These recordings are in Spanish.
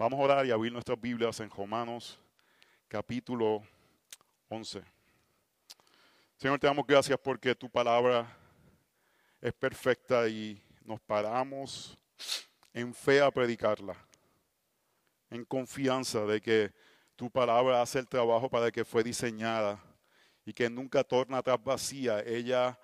Vamos a orar y abrir nuestras Biblias en Romanos capítulo 11. Señor, te damos gracias porque tu palabra es perfecta y nos paramos en fe a predicarla, en confianza de que tu palabra hace el trabajo para que fue diseñada y que nunca torna atrás vacía. Ella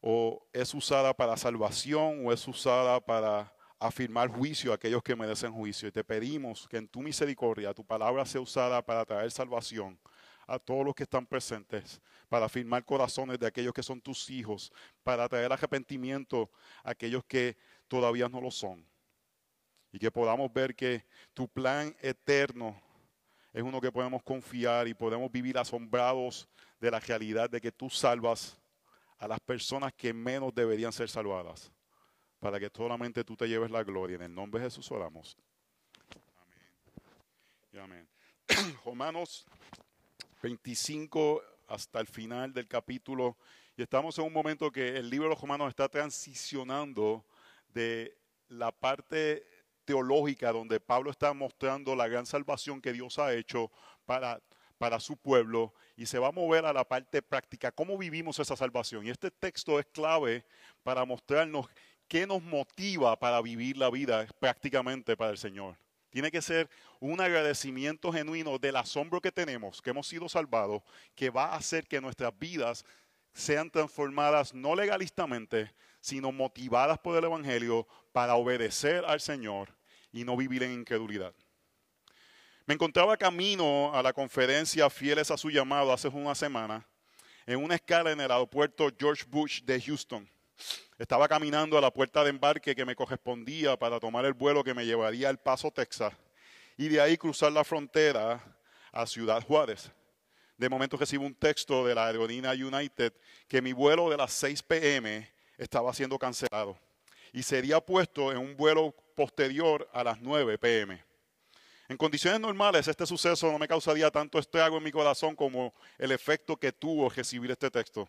o es usada para salvación o es usada para afirmar juicio a aquellos que merecen juicio. Y te pedimos que en tu misericordia tu palabra sea usada para traer salvación a todos los que están presentes, para afirmar corazones de aquellos que son tus hijos, para traer arrepentimiento a aquellos que todavía no lo son. Y que podamos ver que tu plan eterno es uno que podemos confiar y podemos vivir asombrados de la realidad de que tú salvas a las personas que menos deberían ser salvadas, para que solamente tú te lleves la gloria. En el nombre de Jesús oramos. Amén. amén. Romanos 25 hasta el final del capítulo. Y estamos en un momento que el libro de los Romanos está transicionando de la parte teológica donde Pablo está mostrando la gran salvación que Dios ha hecho para, para su pueblo y se va a mover a la parte práctica, cómo vivimos esa salvación. Y este texto es clave para mostrarnos qué nos motiva para vivir la vida prácticamente para el Señor. Tiene que ser un agradecimiento genuino del asombro que tenemos, que hemos sido salvados, que va a hacer que nuestras vidas sean transformadas no legalistamente, sino motivadas por el Evangelio para obedecer al Señor y no vivir en incredulidad. Me encontraba camino a la conferencia Fieles a su llamado hace una semana en una escala en el aeropuerto George Bush de Houston. Estaba caminando a la puerta de embarque que me correspondía para tomar el vuelo que me llevaría al Paso, Texas, y de ahí cruzar la frontera a Ciudad Juárez. De momento recibo un texto de la aerolínea United que mi vuelo de las 6 pm estaba siendo cancelado y sería puesto en un vuelo posterior a las 9 pm. En condiciones normales este suceso no me causaría tanto estrago en mi corazón como el efecto que tuvo recibir este texto.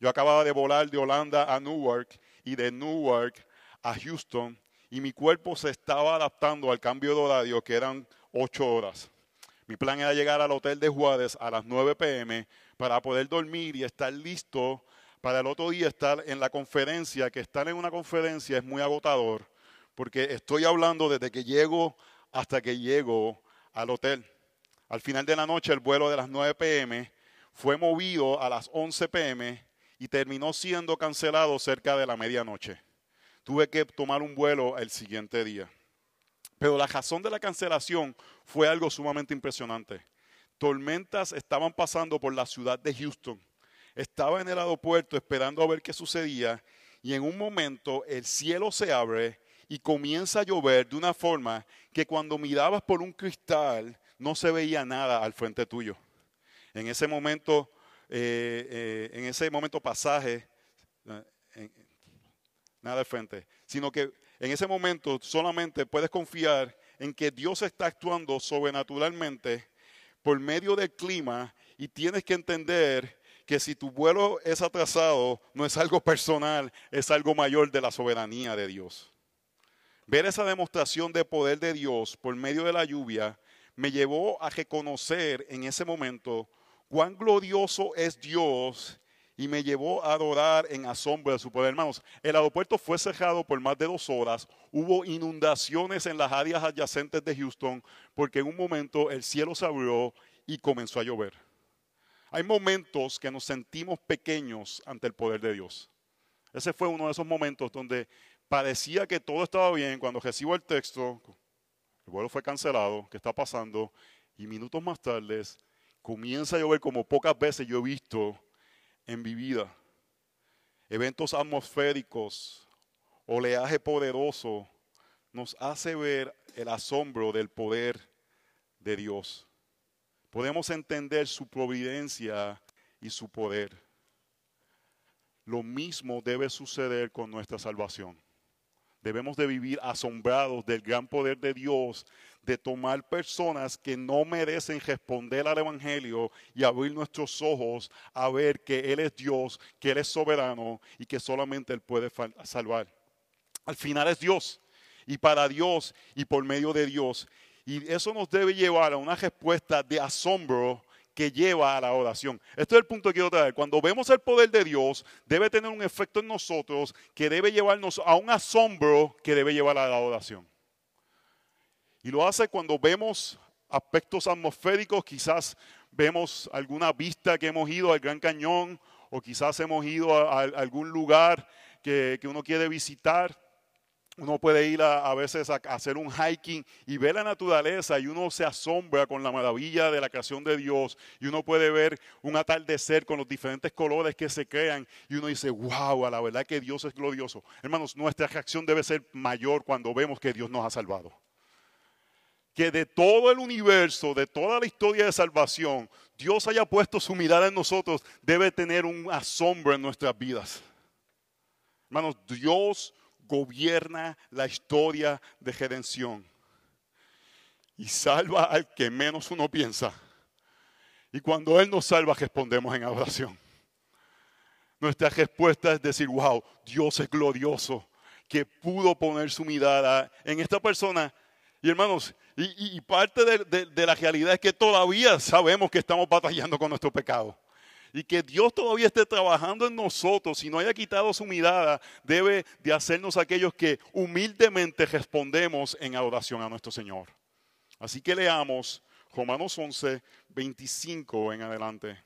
Yo acababa de volar de Holanda a Newark y de Newark a Houston y mi cuerpo se estaba adaptando al cambio de horario que eran ocho horas. Mi plan era llegar al hotel de Juárez a las 9 pm para poder dormir y estar listo para el otro día estar en la conferencia, que estar en una conferencia es muy agotador, porque estoy hablando desde que llego hasta que llego al hotel. Al final de la noche el vuelo de las 9 pm fue movido a las 11 pm y terminó siendo cancelado cerca de la medianoche. Tuve que tomar un vuelo el siguiente día. Pero la razón de la cancelación fue algo sumamente impresionante. Tormentas estaban pasando por la ciudad de Houston. Estaba en el aeropuerto esperando a ver qué sucedía y en un momento el cielo se abre y comienza a llover de una forma que cuando mirabas por un cristal no se veía nada al frente tuyo. En ese momento eh, eh, en ese momento pasaje, eh, nada de frente, sino que en ese momento solamente puedes confiar en que Dios está actuando sobrenaturalmente por medio del clima y tienes que entender que si tu vuelo es atrasado, no es algo personal, es algo mayor de la soberanía de Dios. Ver esa demostración de poder de Dios por medio de la lluvia me llevó a reconocer en ese momento cuán glorioso es Dios y me llevó a adorar en asombro de su poder. Hermanos, el aeropuerto fue cerrado por más de dos horas, hubo inundaciones en las áreas adyacentes de Houston, porque en un momento el cielo se abrió y comenzó a llover. Hay momentos que nos sentimos pequeños ante el poder de Dios. Ese fue uno de esos momentos donde parecía que todo estaba bien cuando recibo el texto, el vuelo fue cancelado, ¿qué está pasando? Y minutos más tarde comienza a llover como pocas veces yo he visto en mi vida. Eventos atmosféricos, oleaje poderoso, nos hace ver el asombro del poder de Dios. Podemos entender su providencia y su poder. Lo mismo debe suceder con nuestra salvación. Debemos de vivir asombrados del gran poder de Dios, de tomar personas que no merecen responder al Evangelio y abrir nuestros ojos a ver que Él es Dios, que Él es soberano y que solamente Él puede salvar. Al final es Dios y para Dios y por medio de Dios. Y eso nos debe llevar a una respuesta de asombro que lleva a la oración. Este es el punto que quiero traer. Cuando vemos el poder de Dios, debe tener un efecto en nosotros que debe llevarnos a un asombro que debe llevar a la oración. Y lo hace cuando vemos aspectos atmosféricos, quizás vemos alguna vista que hemos ido al Gran Cañón o quizás hemos ido a, algún lugar que, uno quiere visitar uno puede ir a, veces a, hacer un hiking y ver la naturaleza y uno se asombra con la maravilla de la creación de Dios y uno puede ver un atardecer con los diferentes colores que se crean y uno dice, wow, a la verdad que Dios es glorioso. Hermanos, nuestra reacción debe ser mayor cuando vemos que Dios nos ha salvado. Que de todo el universo, de toda la historia de salvación, Dios haya puesto su mirada en nosotros, debe tener un asombro en nuestras vidas. Hermanos, Dios gobierna la historia de redención y salva al que menos uno piensa. Y cuando Él nos salva, respondemos en adoración. Nuestra respuesta es decir, wow, Dios es glorioso, que pudo poner su mirada en esta persona. Y hermanos, y, parte de, la realidad es que todavía sabemos que estamos batallando con nuestro pecado y que Dios todavía esté trabajando en nosotros y no haya quitado su mirada, debe de hacernos aquellos que humildemente respondemos en adoración a nuestro Señor. Así que leamos Romanos 11, 25 en adelante.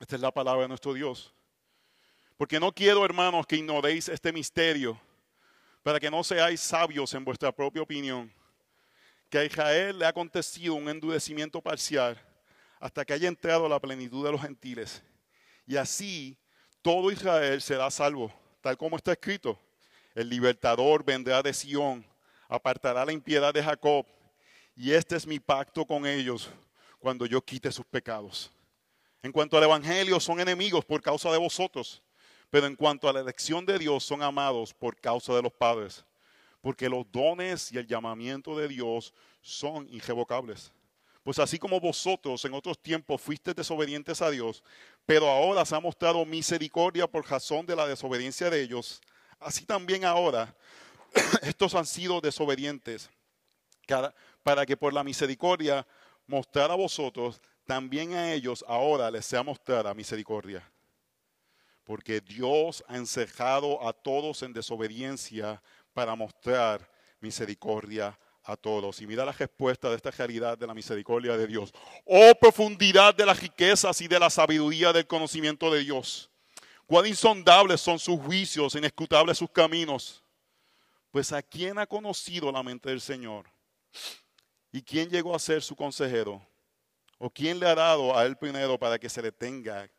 Esta es la palabra de nuestro Dios. Porque no quiero, hermanos, que ignoréis este misterio, para que no seáis sabios en vuestra propia opinión, que a Israel le ha acontecido un endurecimiento parcial hasta que haya entrado la plenitud de los gentiles. Y así todo Israel será salvo, tal como está escrito. El libertador vendrá de Sión, apartará la impiedad de Jacob, y este es mi pacto con ellos cuando yo quite sus pecados. En cuanto al Evangelio, son enemigos por causa de vosotros, pero en cuanto a la elección de Dios, son amados por causa de los padres, porque los dones y el llamamiento de Dios son irrevocables. Pues así como vosotros en otros tiempos fuisteis desobedientes a Dios, pero ahora se ha mostrado misericordia por razón de la desobediencia de ellos, así también ahora estos han sido desobedientes, para que por la misericordia mostrar a vosotros, también a ellos ahora les sea mostrada misericordia. Porque Dios ha encejado a todos en desobediencia para mostrar misericordia a todos. Y mira la respuesta de esta realidad de la misericordia de Dios. Oh profundidad de las riquezas y de la sabiduría del conocimiento de Dios. Cuán insondables son sus juicios, inescrutables sus caminos. Pues a quién ha conocido la mente del Señor? ¿Y quién llegó a ser su consejero? ¿O quién le ha dado a él primero para que se le tenga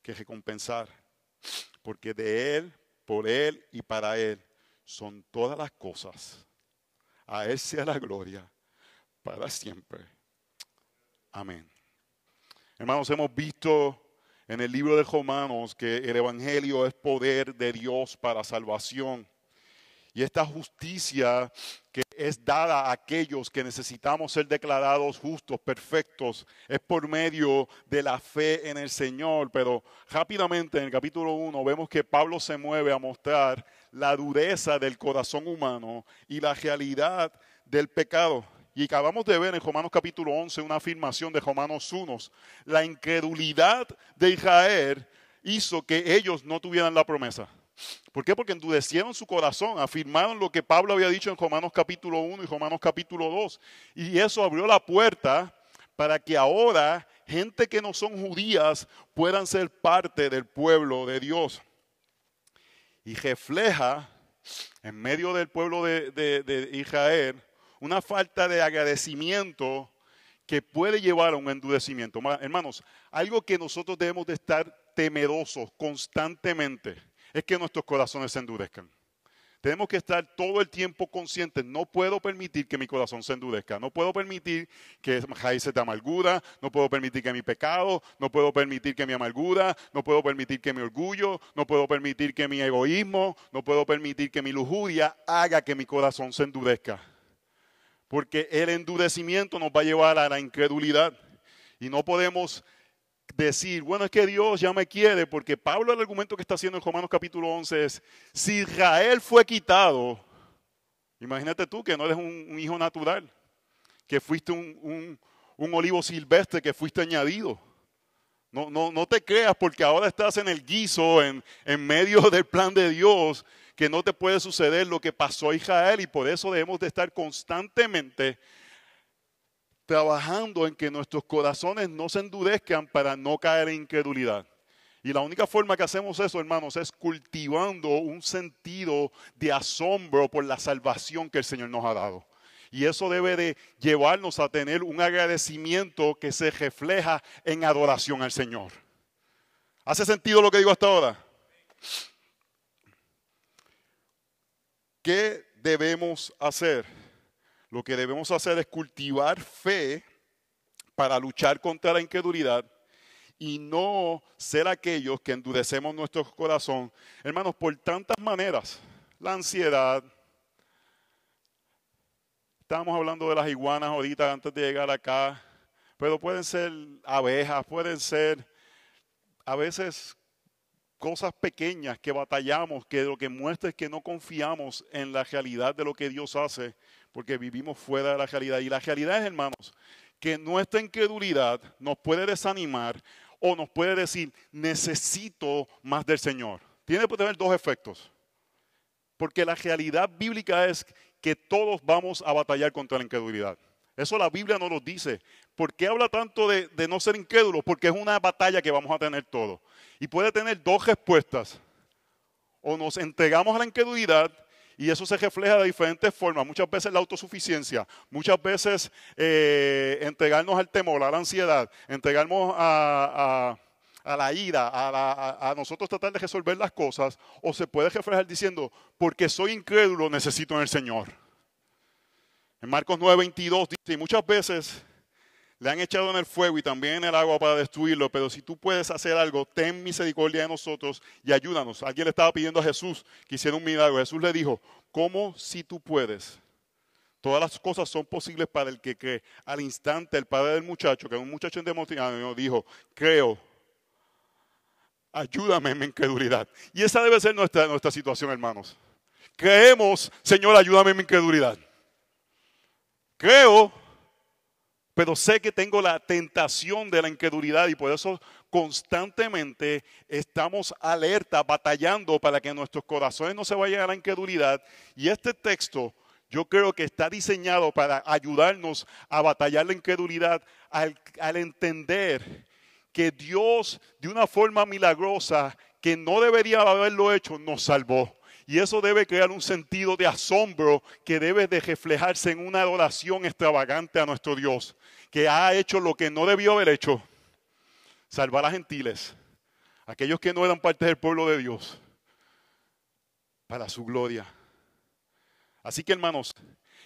que recompensar? Porque de él, por él y para él son todas las cosas a Él sea la gloria para siempre. Amén. Hermanos, hemos visto en el libro de Romanos que el Evangelio es poder de Dios para salvación. Y esta justicia que es dada a aquellos que necesitamos ser declarados justos, perfectos, es por medio de la fe en el Señor. Pero rápidamente en el capítulo 1 vemos que Pablo se mueve a mostrar la dureza del corazón humano y la realidad del pecado. Y acabamos de ver en Romanos capítulo 11 una afirmación de Romanos 1. La incredulidad de Israel hizo que ellos no tuvieran la promesa. ¿Por qué? Porque endurecieron su corazón, afirmaron lo que Pablo había dicho en Romanos capítulo 1 y Romanos capítulo 2. Y eso abrió la puerta para que ahora gente que no son judías puedan ser parte del pueblo de Dios. Y refleja en medio del pueblo de, Israel una falta de agradecimiento que puede llevar a un endurecimiento. Hermanos, algo que nosotros debemos de estar temerosos constantemente es que nuestros corazones se endurezcan. Tenemos que estar todo el tiempo conscientes. No puedo permitir que mi corazón se endurezca. No puedo permitir que raíces de amargura. No puedo permitir que mi pecado. No puedo permitir que mi amargura. No puedo permitir que mi orgullo. No puedo permitir que mi egoísmo. No puedo permitir que mi lujuria haga que mi corazón se endurezca. Porque el endurecimiento nos va a llevar a la incredulidad. Y no podemos decir, bueno, es que Dios ya me quiere, porque Pablo el argumento que está haciendo en Romanos capítulo 11 es, si Israel fue quitado, imagínate tú que no eres un, hijo natural, que fuiste un, olivo silvestre, que fuiste añadido. No, no, no, te creas porque ahora estás en el guiso, en, en medio del plan de Dios, que no te puede suceder lo que pasó a Israel y por eso debemos de estar constantemente trabajando en que nuestros corazones no se endurezcan para no caer en incredulidad. Y la única forma que hacemos eso, hermanos, es cultivando un sentido de asombro por la salvación que el Señor nos ha dado. Y eso debe de llevarnos a tener un agradecimiento que se refleja en adoración al Señor. ¿Hace sentido lo que digo hasta ahora? ¿Qué debemos hacer? Lo que debemos hacer es cultivar fe para luchar contra la incredulidad y no ser aquellos que endurecemos nuestro corazón, hermanos, por tantas maneras. La ansiedad. Estábamos hablando de las iguanas ahorita antes de llegar acá, pero pueden ser abejas, pueden ser a veces cosas pequeñas que batallamos, que lo que muestra es que no confiamos en la realidad de lo que Dios hace, porque vivimos fuera de la realidad. Y la realidad es, hermanos, que nuestra incredulidad nos puede desanimar o nos puede decir, necesito más del Señor. Tiene que tener dos efectos. Porque la realidad bíblica es que todos vamos a batallar contra la incredulidad. Eso la Biblia no nos dice. ¿Por qué habla tanto de, de no ser incrédulos? Porque es una batalla que vamos a tener todos. Y puede tener dos respuestas. O nos entregamos a la incredulidad y eso se refleja de diferentes formas. Muchas veces la autosuficiencia, muchas veces eh, entregarnos al temor, a la ansiedad, entregarnos a, la ira, a, a, nosotros tratar de resolver las cosas, o se puede reflejar diciendo, porque soy incrédulo, necesito en el Señor. En Marcos 9:22 dice, y muchas veces le han echado en el fuego y también en el agua para destruirlo, pero si tú puedes hacer algo, ten misericordia de nosotros y ayúdanos. Alguien le estaba pidiendo a Jesús que hiciera un milagro. Jesús le dijo, ¿cómo si tú puedes? Todas las cosas son posibles para el que cree. Al instante, el padre del muchacho, que es un muchacho endemoniado, dijo, creo, ayúdame en mi incredulidad. Y esa debe ser nuestra, nuestra situación, hermanos. Creemos, Señor, ayúdame en mi incredulidad. Creo, pero sé que tengo la tentación de la incredulidad y por eso constantemente estamos alerta, batallando para que nuestros corazones no se vayan a la incredulidad. Y este texto yo creo que está diseñado para ayudarnos a batallar la incredulidad al, entender que Dios de una forma milagrosa que no debería haberlo hecho nos salvó. Y eso debe crear un sentido de asombro que debe de reflejarse en una adoración extravagante a nuestro Dios, que ha hecho lo que no debió haber hecho, salvar a gentiles, aquellos que no eran parte del pueblo de Dios, para su gloria. Así que hermanos,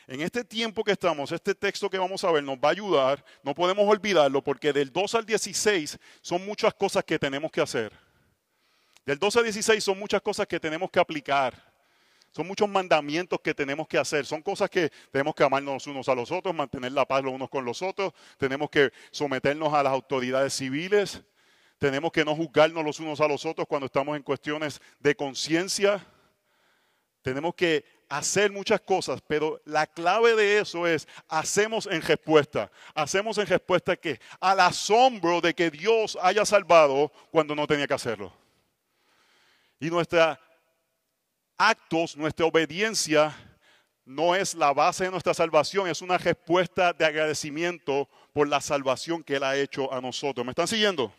en este tiempo que estamos, este texto que vamos a ver nos va a ayudar, no podemos olvidarlo porque del 2 al 16 son muchas cosas que tenemos que hacer. Del 12 al 16 son muchas cosas que tenemos que aplicar. Son muchos mandamientos que tenemos que hacer. Son cosas que tenemos que amarnos unos a los otros, mantener la paz los unos con los otros. Tenemos que someternos a las autoridades civiles. Tenemos que no juzgarnos los unos a los otros cuando estamos en cuestiones de conciencia. Tenemos que hacer muchas cosas, pero la clave de eso es hacemos en respuesta. Hacemos en respuesta que al asombro de que Dios haya salvado cuando no tenía que hacerlo. Y nuestros actos, nuestra obediencia no es la base de nuestra salvación, es una respuesta de agradecimiento por la salvación que Él ha hecho a nosotros. ¿Me están siguiendo?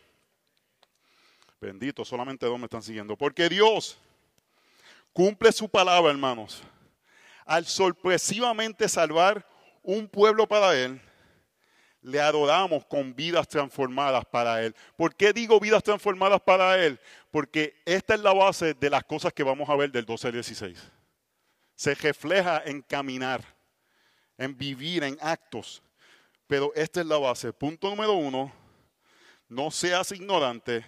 Bendito, solamente dos me están siguiendo. Porque Dios cumple su palabra, hermanos, al sorpresivamente salvar un pueblo para Él le adoramos con vidas transformadas para Él. ¿Por qué digo vidas transformadas para Él? Porque esta es la base de las cosas que vamos a ver del 12 al 16. Se refleja en caminar, en vivir, en actos. Pero esta es la base. Punto número uno, no seas ignorante.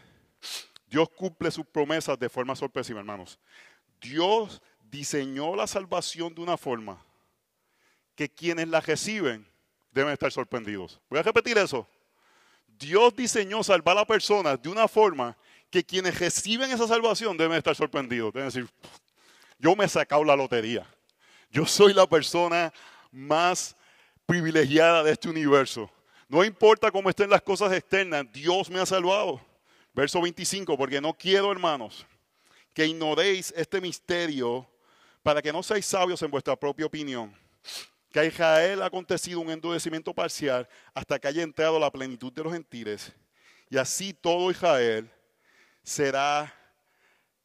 Dios cumple sus promesas de forma sorpresiva, hermanos. Dios diseñó la salvación de una forma que quienes la reciben deben estar sorprendidos. Voy a repetir eso. Dios diseñó salvar a personas de una forma que quienes reciben esa salvación deben estar sorprendidos. Deben decir, yo me he sacado la lotería. Yo soy la persona más privilegiada de este universo. No importa cómo estén las cosas externas, Dios me ha salvado. Verso 25, porque no quiero, hermanos, que ignoréis este misterio para que no seáis sabios en vuestra propia opinión. Que a Israel ha acontecido un endurecimiento parcial hasta que haya entrado la plenitud de los gentiles. Y así todo Israel será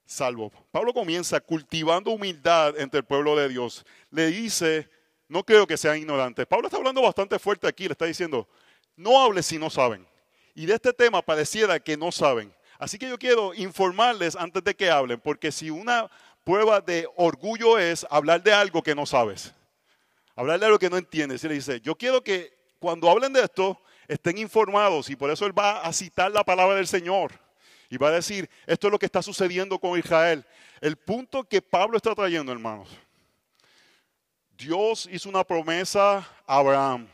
salvo. Pablo comienza cultivando humildad entre el pueblo de Dios. Le dice, no creo que sean ignorantes. Pablo está hablando bastante fuerte aquí, le está diciendo, no hables si no saben. Y de este tema pareciera que no saben. Así que yo quiero informarles antes de que hablen, porque si una prueba de orgullo es hablar de algo que no sabes, hablar de algo que no entiendes, y le dice, yo quiero que cuando hablen de esto estén informados y por eso él va a citar la palabra del Señor y va a decir, esto es lo que está sucediendo con Israel. El punto que Pablo está trayendo, hermanos, Dios hizo una promesa a Abraham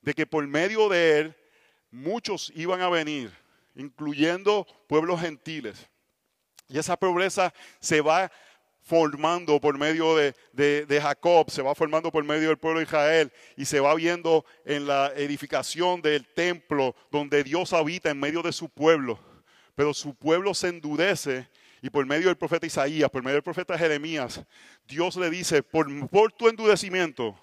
de que por medio de él muchos iban a venir, incluyendo pueblos gentiles. Y esa pobreza se va formando por medio de, de, Jacob, se va formando por medio del pueblo de Israel y se va viendo en la edificación del templo donde Dios habita en medio de su pueblo. Pero su pueblo se endurece y por medio del profeta Isaías, por medio del profeta Jeremías, Dios le dice, por, tu endurecimiento,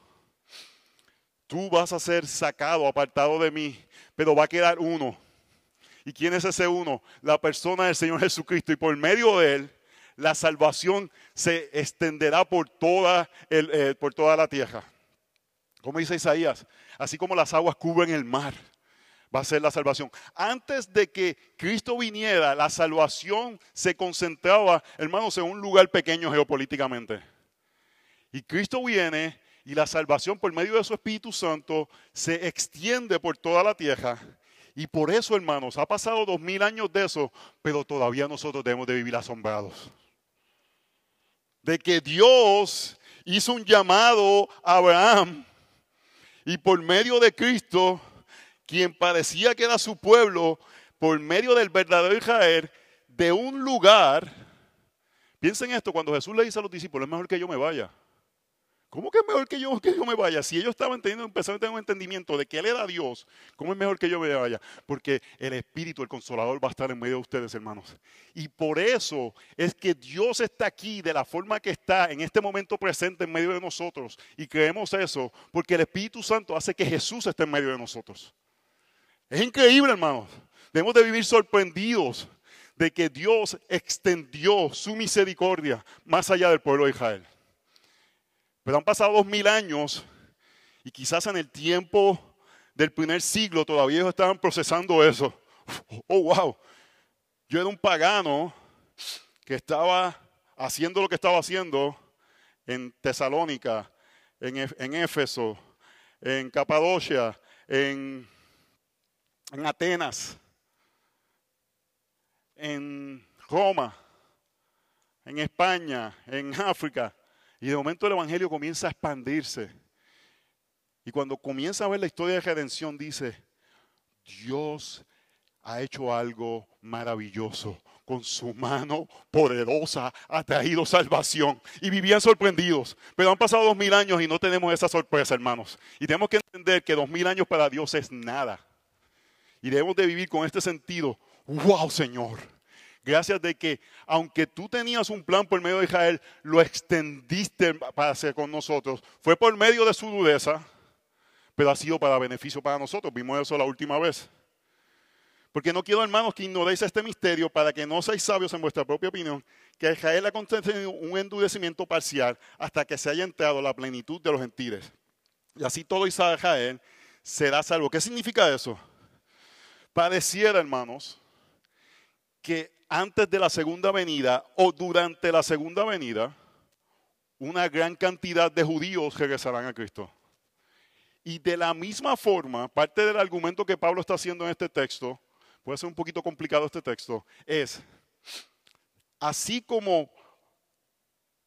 tú vas a ser sacado, apartado de mí, pero va a quedar uno. ¿Y quién es ese uno? La persona del Señor Jesucristo. Y por medio de él, la salvación se extenderá por toda, eh, por toda la tierra. Como dice Isaías, así como las aguas cubren el mar, va a ser la salvación. Antes de que Cristo viniera, la salvación se concentraba, hermanos, en un lugar pequeño geopolíticamente. Y Cristo viene y la salvación por medio de su Espíritu Santo se extiende por toda la tierra. Y por eso, hermanos, ha pasado dos mil años de eso, pero todavía nosotros debemos de vivir asombrados. De que Dios hizo un llamado a Abraham y por medio de Cristo, quien parecía que era su pueblo, por medio del verdadero Israel, de un lugar, piensen esto, cuando Jesús le dice a los discípulos, es mejor que yo me vaya. ¿Cómo que es mejor que yo, que yo me vaya? Si ellos estaban teniendo, empezaron a tener un entendimiento de que Él era Dios, ¿cómo es mejor que yo me vaya? Porque el Espíritu, el Consolador, va a estar en medio de ustedes, hermanos. Y por eso es que Dios está aquí de la forma que está en este momento presente en medio de nosotros. Y creemos eso, porque el Espíritu Santo hace que Jesús esté en medio de nosotros. Es increíble, hermanos. Debemos de vivir sorprendidos de que Dios extendió su misericordia más allá del pueblo de Israel. Pero han pasado dos mil años y quizás en el tiempo del primer siglo todavía ellos estaban procesando eso. Oh, wow. Yo era un pagano que estaba haciendo lo que estaba haciendo en Tesalónica, en, en Éfeso, en Capadocia, en, en Atenas, en Roma, en España, en África. Y de momento el Evangelio comienza a expandirse. Y cuando comienza a ver la historia de redención, dice, Dios ha hecho algo maravilloso. Con su mano poderosa ha traído salvación. Y vivían sorprendidos. Pero han pasado dos mil años y no tenemos esa sorpresa, hermanos. Y tenemos que entender que dos mil años para Dios es nada. Y debemos de vivir con este sentido. ¡Wow, Señor! Gracias de que, aunque tú tenías un plan por medio de Israel, lo extendiste para hacer con nosotros. Fue por medio de su dureza, pero ha sido para beneficio para nosotros. Vimos eso la última vez. Porque no quiero, hermanos, que ignoréis este misterio para que no seáis sabios en vuestra propia opinión, que Israel ha concedido un endurecimiento parcial hasta que se haya entrado la plenitud de los gentiles. Y así todo Israel será salvo. ¿Qué significa eso? Pareciera, hermanos, que antes de la segunda venida o durante la segunda venida, una gran cantidad de judíos regresarán a Cristo. Y de la misma forma, parte del argumento que Pablo está haciendo en este texto, puede ser un poquito complicado este texto, es, así como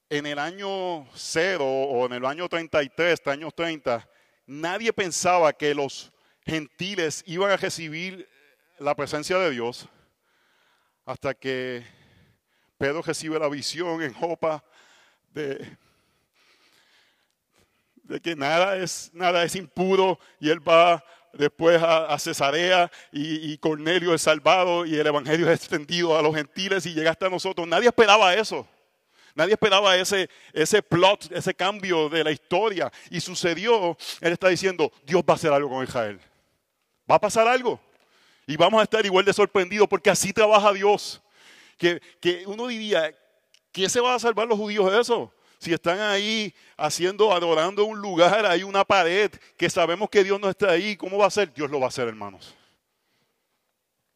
en el año 0 o en el año 33, años 30, nadie pensaba que los gentiles iban a recibir la presencia de Dios, hasta que Pedro recibe la visión en Jopa de, que nada es, nada es impuro y él va después a, Cesarea y, y, Cornelio es salvado y el Evangelio es extendido a los gentiles y llega hasta nosotros. Nadie esperaba eso. Nadie esperaba ese, ese plot, ese cambio de la historia. Y sucedió, él está diciendo, Dios va a hacer algo con Israel. Va a pasar algo. Y vamos a estar igual de sorprendidos porque así trabaja Dios. Que, que uno diría, ¿quién se va a salvar los judíos de eso? Si están ahí haciendo, adorando un lugar, hay una pared que sabemos que Dios no está ahí, ¿cómo va a ser? Dios lo va a hacer, hermanos.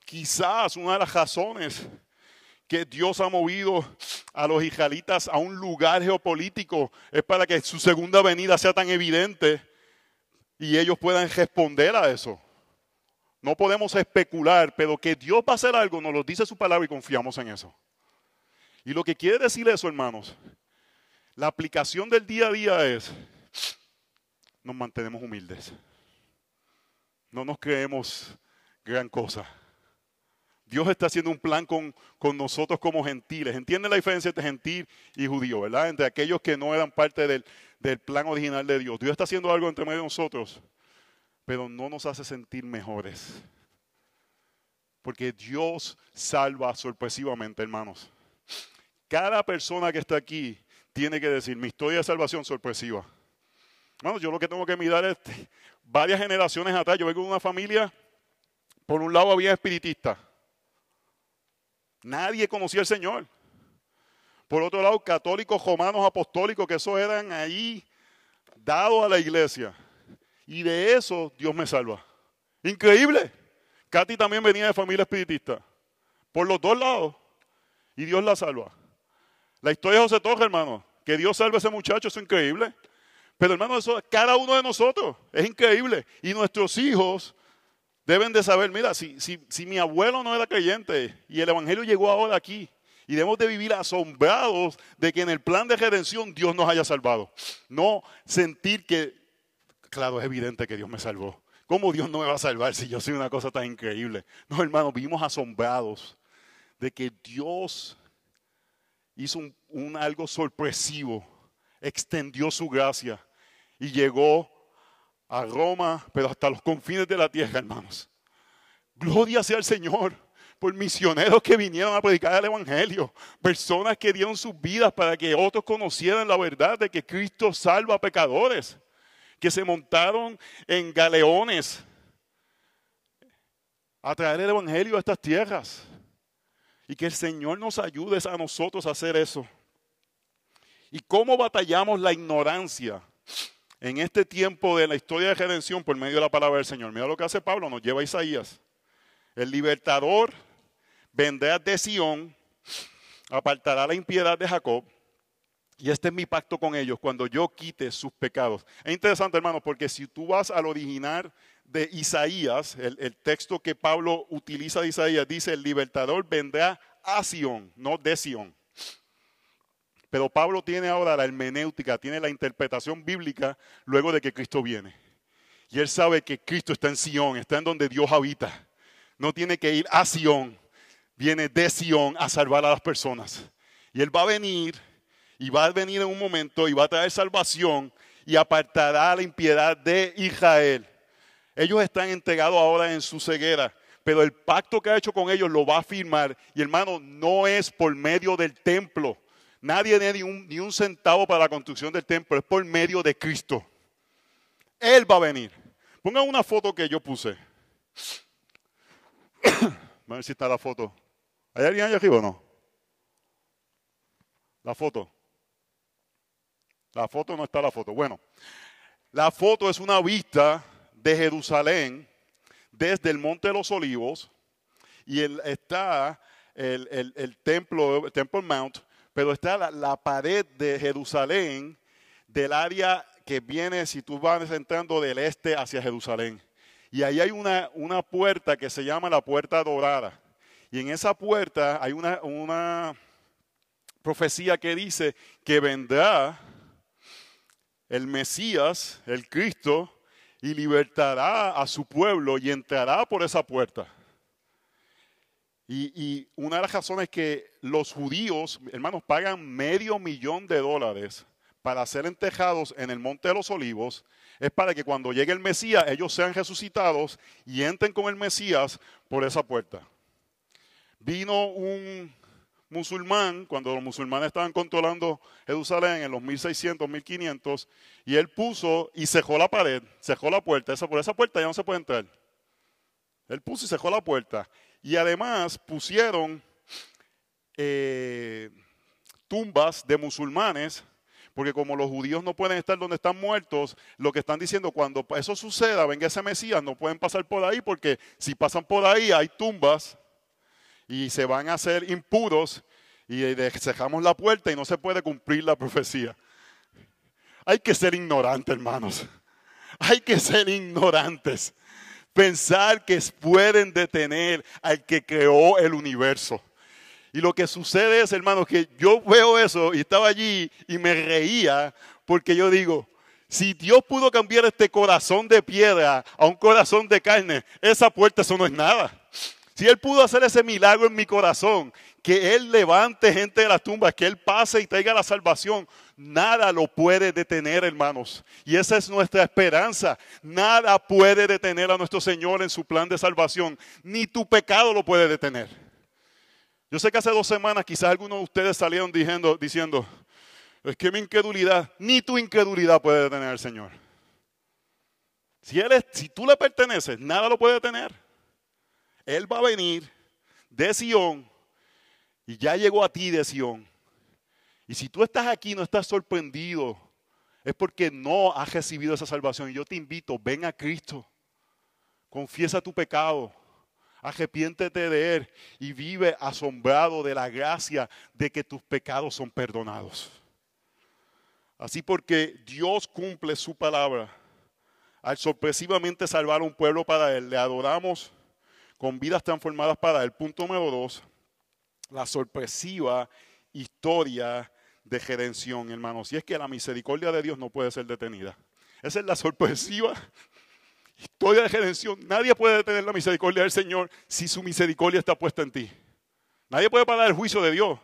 Quizás una de las razones que Dios ha movido a los israelitas a un lugar geopolítico es para que su segunda venida sea tan evidente y ellos puedan responder a eso. No podemos especular, pero que Dios va a hacer algo, nos lo dice su palabra y confiamos en eso. Y lo que quiere decir eso, hermanos, la aplicación del día a día es, nos mantenemos humildes. No nos creemos gran cosa. Dios está haciendo un plan con, nosotros como gentiles. ¿Entienden la diferencia entre gentil y judío, verdad? Entre aquellos que no eran parte del, del plan original de Dios. Dios está haciendo algo entre medio de nosotros, pero no nos hace sentir mejores. Porque Dios salva sorpresivamente, hermanos. Cada persona que está aquí tiene que decir, mi historia de salvación sorpresiva. Bueno, yo lo que tengo que mirar es varias generaciones atrás. Yo vengo de una familia, por un lado había espiritista. Nadie conocía al Señor. Por otro lado, católicos romanos apostólicos, que eso eran ahí dados a la iglesia. Y de eso Dios me salva. Increíble. Katy también venía de familia espiritista. Por los dos lados. Y Dios la salva. La historia de José Torres, hermano, que Dios salve a ese muchacho, es increíble. Pero hermano, eso cada uno de nosotros es increíble. Y nuestros hijos deben de saber, mira, si, si, mi abuelo no era creyente y el Evangelio llegó ahora aquí, y debemos de vivir asombrados de que en el plan de redención Dios nos haya salvado. No sentir que, claro, es evidente que Dios me salvó. ¿Cómo Dios no me va a salvar si yo soy una cosa tan increíble? No, hermano, vivimos asombrados de que Dios hizo un, algo sorpresivo, extendió su gracia y llegó a Roma, pero hasta los confines de la tierra, hermanos. Gloria sea al Señor por misioneros que vinieron a predicar el Evangelio, personas que dieron sus vidas para que otros conocieran la verdad de que Cristo salva a pecadores, que se montaron en galeones a traer el Evangelio a estas tierras. Y que el Señor nos ayude a nosotros a hacer eso. ¿Y cómo batallamos la ignorancia en este tiempo de la historia de redención por medio de la palabra del Señor? Mira lo que hace Pablo, nos lleva a Isaías. El libertador vendrá de Sión, apartará la impiedad de Jacob. Y este es mi pacto con ellos cuando yo quite sus pecados. Es interesante, hermano, porque si tú vas al original de Isaías, el, texto que Pablo utiliza de Isaías, dice, el libertador vendrá a Sion, no de Sion. Pero Pablo tiene ahora la hermenéutica, tiene la interpretación bíblica luego de que Cristo viene. Y él sabe que Cristo está en Sion, está en donde Dios habita. No tiene que ir a Sion, viene de Sion a salvar a las personas. Y él va a venir, y va a venir en un momento, y va a traer salvación, y apartará la impiedad de Israel. Ellos están entregados ahora en su ceguera, pero el pacto que ha hecho con ellos lo va a firmar. Y hermano, no es por medio del templo. Nadie tiene ni un, centavo para la construcción del templo, es por medio de Cristo. Él va a venir. Pongan una foto que yo puse. a ver si está la foto. ¿Hay alguien allá arriba o no? La foto. La foto no está la foto. Bueno, la foto es una vista de Jerusalén desde el Monte de los Olivos y está el, templo, el Temple Mount, pero está la, pared de Jerusalén del área que viene, si tú vas entrando del este hacia Jerusalén. Y ahí hay una, una puerta que se llama la puerta dorada. Y en esa puerta hay una, una profecía que dice que vendrá el Mesías, el Cristo, y libertará a su pueblo y entrará por esa puerta. Y, una de las razones es que los judíos, hermanos, pagan medio millón de dólares para ser entejados en el monte de los olivos, es para que cuando llegue el Mesías ellos sean resucitados y entren con el Mesías por esa puerta. Vino un musulmán, cuando los musulmanes estaban controlando Jerusalén en los 1600, 1500, y él puso y cejó la pared, cejó la puerta, esa, por esa puerta ya no se puede entrar. Él puso y cejó la puerta. Y además pusieron eh, tumbas de musulmanes, porque como los judíos no pueden estar donde están muertos, lo que están diciendo, cuando eso suceda, venga ese Mesías, no pueden pasar por ahí, porque si pasan por ahí hay tumbas y se van a hacer impuros y dejamos la puerta y no se puede cumplir la profecía. Hay que ser ignorantes, hermanos. Hay que ser ignorantes. Pensar que pueden detener al que creó el universo. Y lo que sucede es, hermanos, que yo veo eso y estaba allí y me reía porque yo digo, si Dios pudo cambiar este corazón de piedra a un corazón de carne, esa puerta eso no es nada. Si Él pudo hacer ese milagro en mi corazón, que Él levante gente de las tumbas, que Él pase y traiga la salvación, nada lo puede detener, hermanos. Y esa es nuestra esperanza. Nada puede detener a nuestro Señor en su plan de salvación. Ni tu pecado lo puede detener. Yo sé que hace dos semanas quizás algunos de ustedes salieron diciendo, diciendo es que mi incredulidad, ni tu incredulidad puede detener al Señor. Si, él si tú le perteneces, nada lo puede detener. Él va a venir de Sión y ya llegó a ti de Sión. Y si tú estás aquí no estás sorprendido, es porque no has recibido esa salvación. Y yo te invito, ven a Cristo, confiesa tu pecado, arrepiéntete de Él y vive asombrado de la gracia de que tus pecados son perdonados. Así porque Dios cumple su palabra. Al sorpresivamente salvar a un pueblo para Él, le adoramos con vidas transformadas para el punto número dos, la sorpresiva historia de redención, hermanos. Y es que la misericordia de Dios no puede ser detenida. Esa es la sorpresiva historia de redención. Nadie puede detener la misericordia del Señor si su misericordia está puesta en ti. Nadie puede parar el juicio de Dios,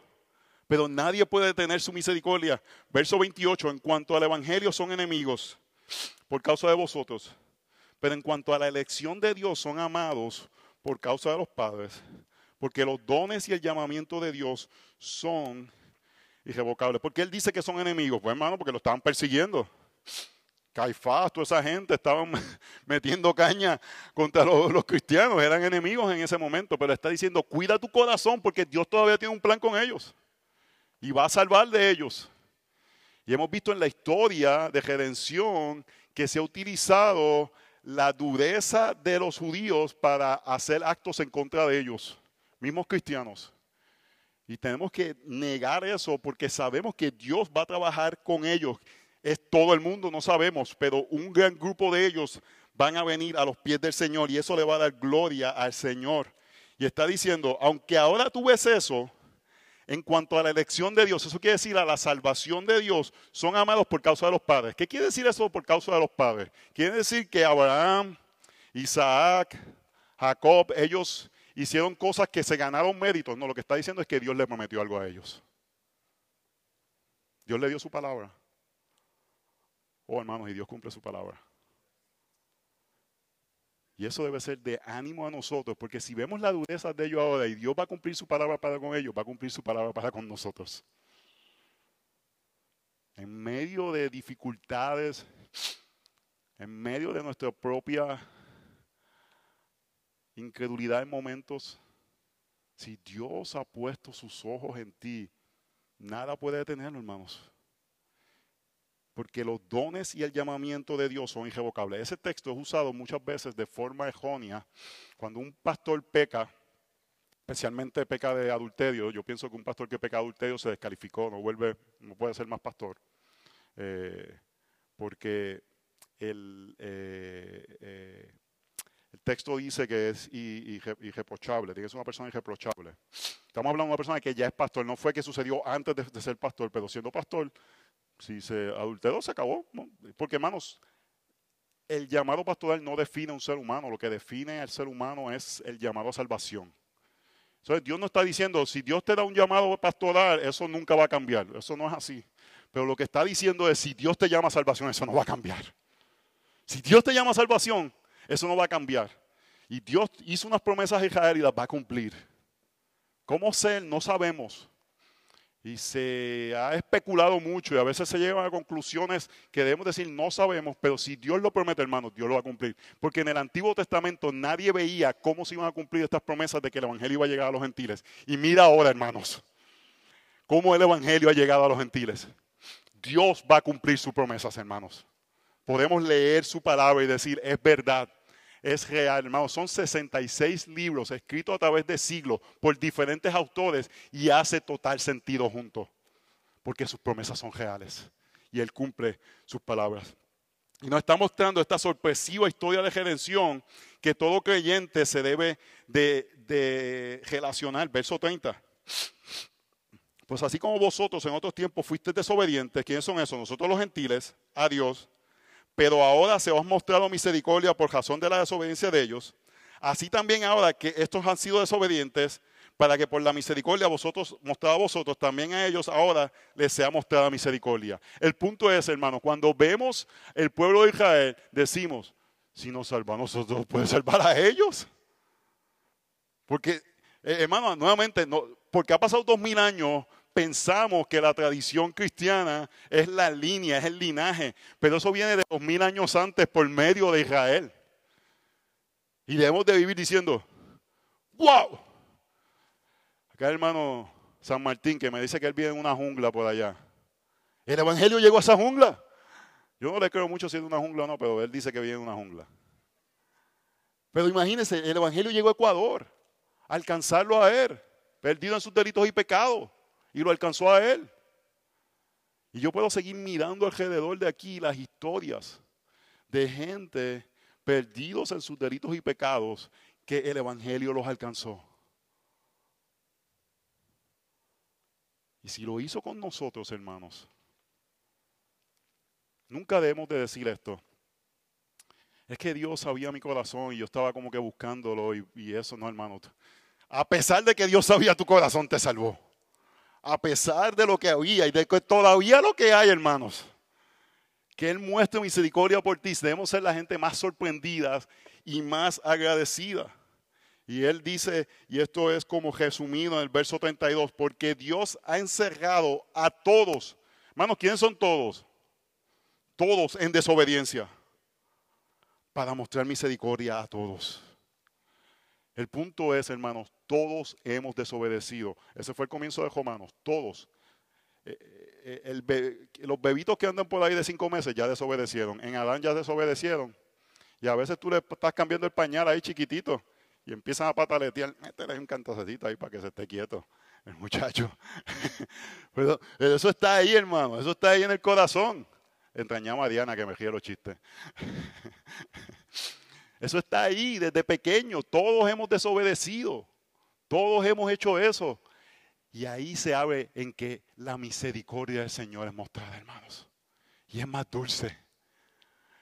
pero nadie puede detener su misericordia. Verso 28, en cuanto al Evangelio son enemigos por causa de vosotros, pero en cuanto a la elección de Dios son amados por causa de los padres, porque los dones y el llamamiento de Dios son irrevocables. Porque Él dice que son enemigos, pues hermano, porque lo estaban persiguiendo. Caifás, toda esa gente estaban metiendo caña contra los, los, cristianos, eran enemigos en ese momento, pero está diciendo, cuida tu corazón porque Dios todavía tiene un plan con ellos y va a salvar de ellos. Y hemos visto en la historia de redención que se ha utilizado la dureza de los judíos para hacer actos en contra de ellos, mismos cristianos. Y tenemos que negar eso porque sabemos que Dios va a trabajar con ellos. Es todo el mundo, no sabemos, pero un gran grupo de ellos van a venir a los pies del Señor y eso le va a dar gloria al Señor. Y está diciendo, aunque ahora tú ves eso, en cuanto a la elección de Dios, eso quiere decir a la salvación de Dios, son amados por causa de los padres. ¿Qué quiere decir eso por causa de los padres? Quiere decir que Abraham, Isaac, Jacob, ellos hicieron cosas que se ganaron méritos. No, lo que está diciendo es que Dios le prometió algo a ellos. Dios le dio su palabra. Oh, hermanos, y Dios cumple su palabra. Y eso debe ser de ánimo a nosotros, porque si vemos la dureza de ellos ahora y Dios va a cumplir su palabra para con ellos, va a cumplir su palabra para con nosotros. En medio de dificultades, en medio de nuestra propia incredulidad en momentos, si Dios ha puesto sus ojos en ti, nada puede detenerlo, hermanos porque los dones y el llamamiento de Dios son irrevocables. Ese texto es usado muchas veces de forma errónea cuando un pastor peca, especialmente peca de adulterio. Yo pienso que un pastor que peca de adulterio se descalificó, no vuelve, no puede ser más pastor, eh, porque el, eh, eh, el texto dice que es irreprochable, tiene que ser una persona irreprochable. Estamos hablando de una persona que ya es pastor, no fue que sucedió antes de ser pastor, pero siendo pastor si se adulteró, se acabó. Porque, hermanos, el llamado pastoral no define a un ser humano. Lo que define al ser humano es el llamado a salvación. Entonces, Dios no está diciendo, si Dios te da un llamado pastoral, eso nunca va a cambiar. Eso no es así. Pero lo que está diciendo es, si Dios te llama a salvación, eso no va a cambiar. Si Dios te llama a salvación, eso no va a cambiar. Y Dios hizo unas promesas a Israel y las va a cumplir. ¿Cómo ser? No sabemos. Y se ha especulado mucho y a veces se llegan a conclusiones que debemos decir no sabemos, pero si Dios lo promete, hermanos, Dios lo va a cumplir. Porque en el Antiguo Testamento nadie veía cómo se iban a cumplir estas promesas de que el Evangelio iba a llegar a los gentiles. Y mira ahora, hermanos, cómo el Evangelio ha llegado a los gentiles. Dios va a cumplir sus promesas, hermanos. Podemos leer su palabra y decir, es verdad es real, hermanos. Son 66 libros escritos a través de siglos por diferentes autores y hace total sentido juntos, porque sus promesas son reales y Él cumple sus palabras. Y nos está mostrando esta sorpresiva historia de redención que todo creyente se debe de, de relacionar. Verso 30. Pues así como vosotros en otros tiempos fuisteis desobedientes, ¿quiénes son esos? Nosotros los gentiles, a Dios, pero ahora se os ha mostrado misericordia por razón de la desobediencia de ellos. Así también ahora que estos han sido desobedientes, para que por la misericordia vosotros, mostrada a vosotros, también a ellos ahora les sea mostrada misericordia. El punto es, hermano, cuando vemos el pueblo de Israel, decimos, si nos salva a nosotros, ¿puede salvar a ellos? Porque, eh, hermano, nuevamente, porque ha pasado dos mil años, pensamos que la tradición cristiana es la línea, es el linaje, pero eso viene de dos mil años antes por medio de Israel. Y debemos de vivir diciendo, wow. Acá el hermano San Martín que me dice que él vive en una jungla por allá. El Evangelio llegó a esa jungla. Yo no le creo mucho si es una jungla o no, pero él dice que vive en una jungla. Pero imagínense, el Evangelio llegó a Ecuador, alcanzarlo a él, perdido en sus delitos y pecados y lo alcanzó a él. Y yo puedo seguir mirando alrededor de aquí las historias de gente perdidos en sus delitos y pecados que el Evangelio los alcanzó. Y si lo hizo con nosotros, hermanos, nunca debemos de decir esto. Es que Dios sabía mi corazón y yo estaba como que buscándolo y, y eso no, hermano. A pesar de que Dios sabía tu corazón, te salvó a pesar de lo que había y de que todavía lo que hay, hermanos. Que Él muestre misericordia por ti. Debemos ser la gente más sorprendida y más agradecida. Y Él dice, y esto es como resumido en el verso 32, porque Dios ha encerrado a todos. Hermanos, ¿quiénes son todos? Todos en desobediencia. Para mostrar misericordia a todos. El punto es, hermanos, todos hemos desobedecido. Ese fue el comienzo de Romanos, todos. Eh, eh, los bebitos que andan por ahí de cinco meses ya desobedecieron. En Adán ya desobedecieron. Y a veces tú le estás cambiando el pañal ahí chiquitito y empiezan a pataletear. Métele un cantacetito ahí para que se esté quieto el muchacho. Pero eso está ahí, hermano. Eso está ahí en el corazón. Entrañamos a Diana que me ríe los chistes. Eso está ahí desde pequeño. Todos hemos desobedecido. Todos hemos hecho eso. Y ahí se abre en que la misericordia del Señor es mostrada, hermanos. Y es más dulce.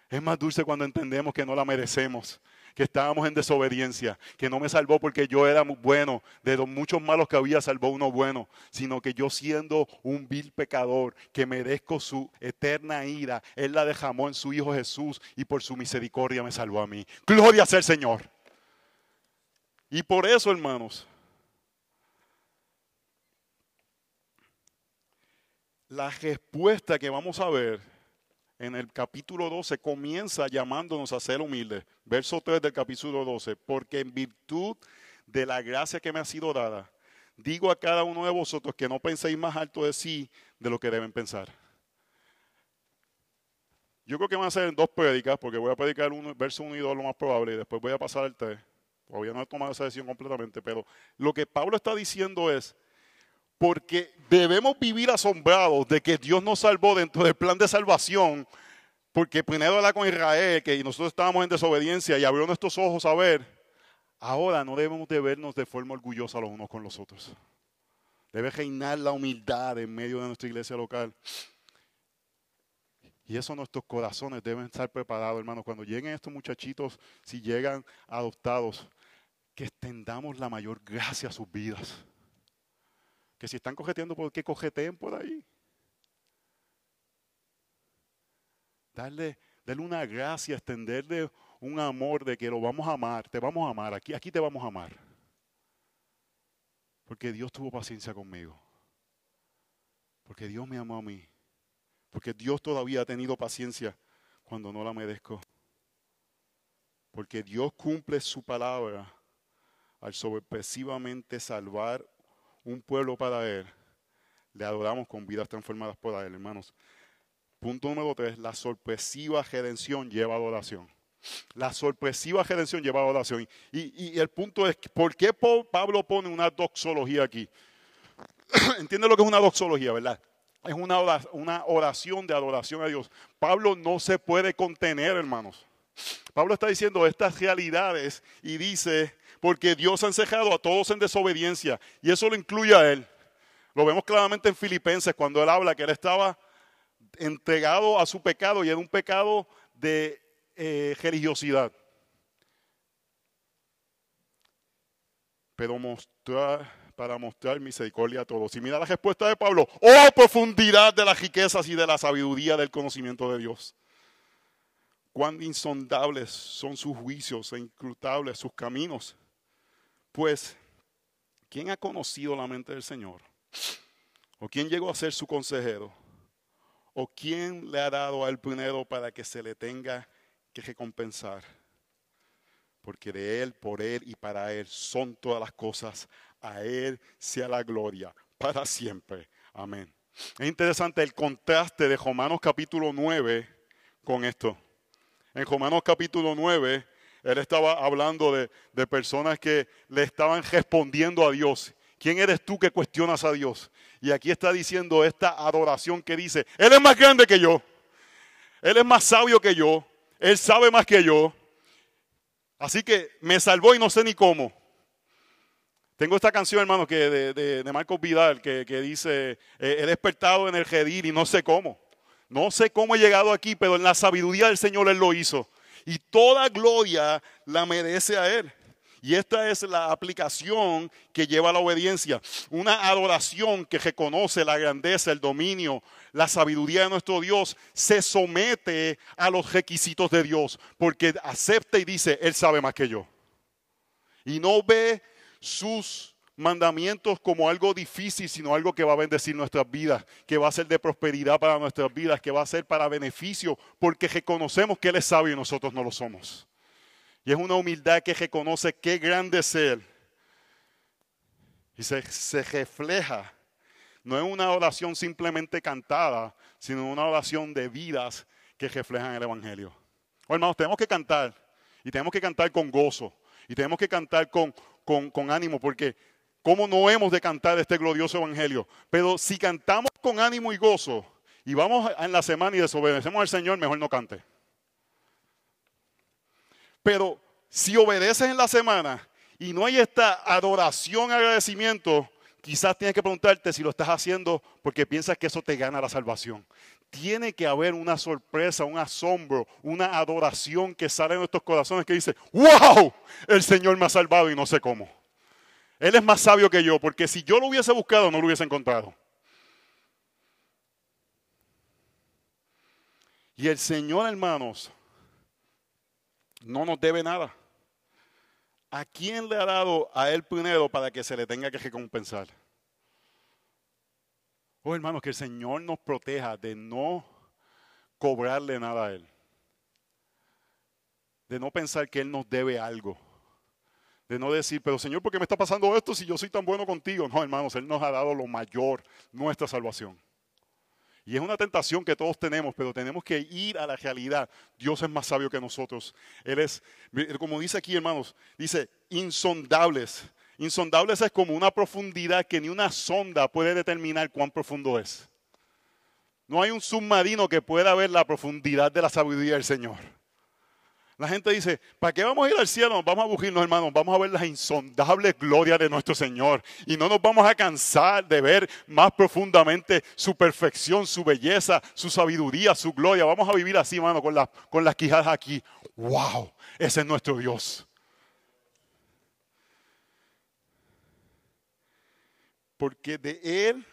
Es más dulce cuando entendemos que no la merecemos que estábamos en desobediencia, que no me salvó porque yo era bueno, de los muchos malos que había salvó uno bueno, sino que yo siendo un vil pecador, que merezco su eterna ira, Él la dejamó en su Hijo Jesús y por su misericordia me salvó a mí. Gloria sea el Señor. Y por eso, hermanos, la respuesta que vamos a ver en el capítulo 12 comienza llamándonos a ser humildes. Verso 3 del capítulo 12, porque en virtud de la gracia que me ha sido dada, digo a cada uno de vosotros que no penséis más alto de sí de lo que deben pensar. Yo creo que van a ser dos prédicas, porque voy a predicar uno, verso 1 y 2 lo más probable, y después voy a pasar al 3. Todavía no he tomado esa decisión completamente, pero lo que Pablo está diciendo es, porque debemos vivir asombrados de que Dios nos salvó dentro del plan de salvación, porque primero era con Israel, que nosotros estábamos en desobediencia y abrió nuestros ojos a ver. Ahora no debemos de vernos de forma orgullosa los unos con los otros. Debe reinar la humildad en medio de nuestra iglesia local. Y eso nuestros corazones deben estar preparados, hermanos. Cuando lleguen estos muchachitos, si llegan adoptados, que extendamos la mayor gracia a sus vidas. Que si están cojeteando, ¿por qué cojeteen por ahí? darle, darle una gracia, extenderle un amor de que lo vamos a amar, te vamos a amar, aquí, aquí te vamos a amar. Porque Dios tuvo paciencia conmigo. Porque Dios me amó a mí. Porque Dios todavía ha tenido paciencia cuando no la merezco. Porque Dios cumple su palabra al sorpresivamente salvar un pueblo para Él. Le adoramos con vidas transformadas por Él, hermanos. Punto número tres, la sorpresiva redención lleva adoración. La sorpresiva redención lleva adoración. Y, y el punto es, ¿por qué Pablo pone una doxología aquí? Entiende lo que es una doxología, ¿verdad? Es una oración de adoración a Dios. Pablo no se puede contener, hermanos. Pablo está diciendo estas realidades y dice, porque Dios ha encejado a todos en desobediencia, y eso lo incluye a él. Lo vemos claramente en Filipenses cuando él habla que él estaba entregado a su pecado y era un pecado de eh. Pero mostrar, para mostrar misericordia a todos. Y mira la respuesta de Pablo, oh profundidad de las riquezas y de la sabiduría del conocimiento de Dios cuán insondables son sus juicios e incrutables sus caminos. Pues, ¿quién ha conocido la mente del Señor? ¿O quién llegó a ser su consejero? ¿O quién le ha dado al primero para que se le tenga que recompensar? Porque de Él, por Él y para Él son todas las cosas. A Él sea la gloria para siempre. Amén. Es interesante el contraste de Romanos capítulo 9 con esto en Romanos capítulo 9, él estaba hablando de, de, personas que le estaban respondiendo a Dios. ¿Quién eres tú que cuestionas a Dios? Y aquí está diciendo esta adoración que dice, Él es más grande que yo, Él es más sabio que yo, Él sabe más que yo. Así que me salvó y no sé ni cómo. Tengo esta canción, hermano, que de, de, Marcos Vidal, que, que dice, he despertado en el Gedir y no sé cómo. No sé cómo he llegado aquí, pero en la sabiduría del Señor Él lo hizo. Y toda gloria la merece a Él. Y esta es la aplicación que lleva a la obediencia. Una adoración que reconoce la grandeza, el dominio, la sabiduría de nuestro Dios, se somete a los requisitos de Dios, porque acepta y dice, Él sabe más que yo. Y no ve sus mandamientos como algo difícil, sino algo que va a bendecir nuestras vidas, que va a ser de prosperidad para nuestras vidas, que va a ser para beneficio, porque reconocemos que Él es sabio y nosotros no lo somos. Y es una humildad que reconoce qué grande es Él. Y se, se refleja, no es una oración simplemente cantada, sino una oración de vidas que reflejan el Evangelio. Oh, hermanos, tenemos que cantar, y tenemos que cantar con gozo, y tenemos que cantar con, con, con ánimo, porque cómo no hemos de cantar este glorioso evangelio. Pero si cantamos con ánimo y gozo y vamos en la semana y desobedecemos al Señor, mejor no cante. Pero si obedeces en la semana y no hay esta adoración, agradecimiento, quizás tienes que preguntarte si lo estás haciendo porque piensas que eso te gana la salvación. Tiene que haber una sorpresa, un asombro, una adoración que sale de nuestros corazones que dice, wow, el Señor me ha salvado y no sé cómo. Él es más sabio que yo, porque si yo lo hubiese buscado, no lo hubiese encontrado. Y el Señor, hermanos, no nos debe nada. ¿A quién le ha dado a Él primero para que se le tenga que recompensar? Oh, hermanos, que el Señor nos proteja de no cobrarle nada a Él. De no pensar que Él nos debe algo. De no decir, pero Señor, ¿por qué me está pasando esto si yo soy tan bueno contigo? No, hermanos, Él nos ha dado lo mayor, nuestra salvación. Y es una tentación que todos tenemos, pero tenemos que ir a la realidad. Dios es más sabio que nosotros. Él es, como dice aquí, hermanos, dice insondables. Insondables es como una profundidad que ni una sonda puede determinar cuán profundo es. No hay un submarino que pueda ver la profundidad de la sabiduría del Señor. La gente dice, ¿para qué vamos a ir al cielo? Vamos a bugirnos, hermanos. Vamos a ver las insondables glorias de nuestro Señor. Y no nos vamos a cansar de ver más profundamente su perfección, su belleza, su sabiduría, su gloria. Vamos a vivir así, hermano, con, con las quijadas aquí. ¡Wow! Ese es nuestro Dios. Porque de Él,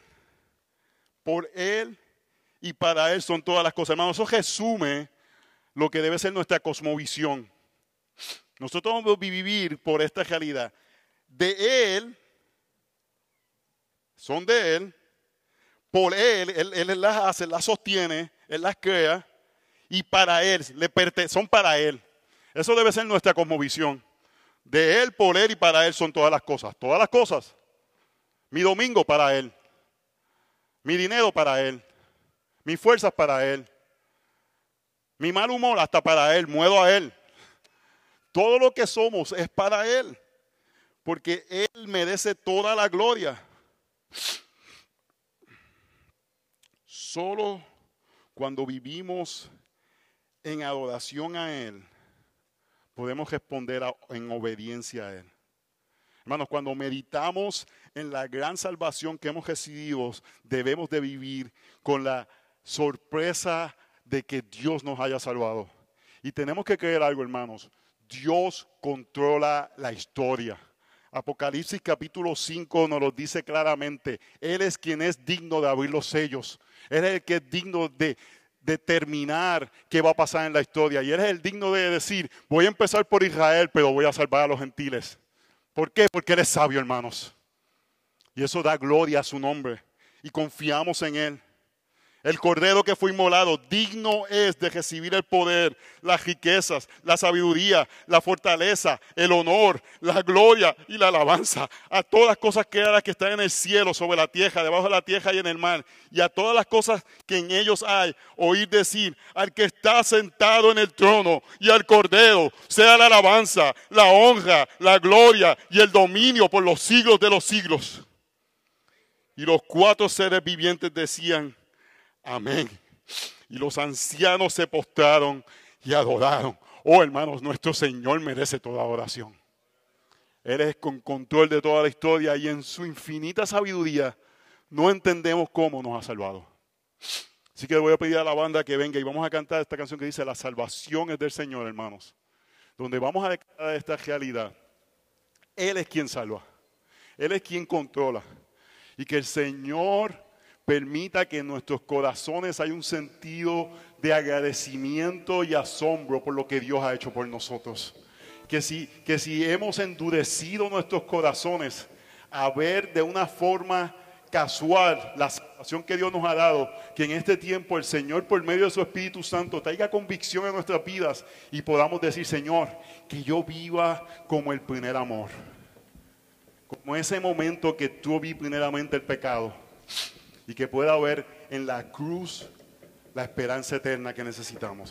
por Él y para Él son todas las cosas. Hermanos, eso resume lo que debe ser nuestra cosmovisión. Nosotros vamos a vivir por esta realidad. De Él, son de Él, por Él, Él, las hace, las sostiene, Él las crea, y para Él, le son para Él. Eso debe ser nuestra cosmovisión. De Él, por Él y para Él son todas las cosas. Todas las cosas. Mi domingo para Él. Mi dinero para Él. Mis fuerzas para Él. Mi mal humor hasta para Él. Muedo a Él. Todo lo que somos es para Él. Porque Él merece toda la gloria. Solo cuando vivimos en adoración a Él, podemos responder en obediencia a Él. Hermanos, cuando meditamos en la gran salvación que hemos recibido, debemos de vivir con la sorpresa de que Dios nos haya salvado. Y tenemos que creer algo, hermanos. Dios controla la historia. Apocalipsis capítulo 5 nos lo dice claramente. Él es quien es digno de abrir los sellos. Él es el que es digno de determinar qué va a pasar en la historia. Y Él es el digno de decir, voy a empezar por Israel, pero voy a salvar a los gentiles. ¿Por qué? Porque Él es sabio, hermanos. Y eso da gloria a su nombre. Y confiamos en Él. El cordero que fue inmolado, digno es de recibir el poder, las riquezas, la sabiduría, la fortaleza, el honor, la gloria y la alabanza a todas las cosas que, que están en el cielo, sobre la tierra, debajo de la tierra y en el mar, y a todas las cosas que en ellos hay. Oír decir al que está sentado en el trono y al cordero, sea la alabanza, la honra, la gloria y el dominio por los siglos de los siglos. Y los cuatro seres vivientes decían, Amén. Y los ancianos se postraron y adoraron. Oh, hermanos, nuestro Señor merece toda adoración. Él es con control de toda la historia y en su infinita sabiduría no entendemos cómo nos ha salvado. Así que voy a pedir a la banda que venga y vamos a cantar esta canción que dice La salvación es del Señor, hermanos. Donde vamos a declarar esta realidad. Él es quien salva. Él es quien controla. Y que el Señor permita que en nuestros corazones haya un sentido de agradecimiento y asombro por lo que Dios ha hecho por nosotros. Que si, que si hemos endurecido nuestros corazones a ver de una forma casual la salvación que Dios nos ha dado, que en este tiempo el Señor por medio de su Espíritu Santo traiga convicción en nuestras vidas y podamos decir, Señor, que yo viva como el primer amor, como ese momento que tú vi primeramente el pecado y que pueda ver en la cruz la esperanza eterna que necesitamos.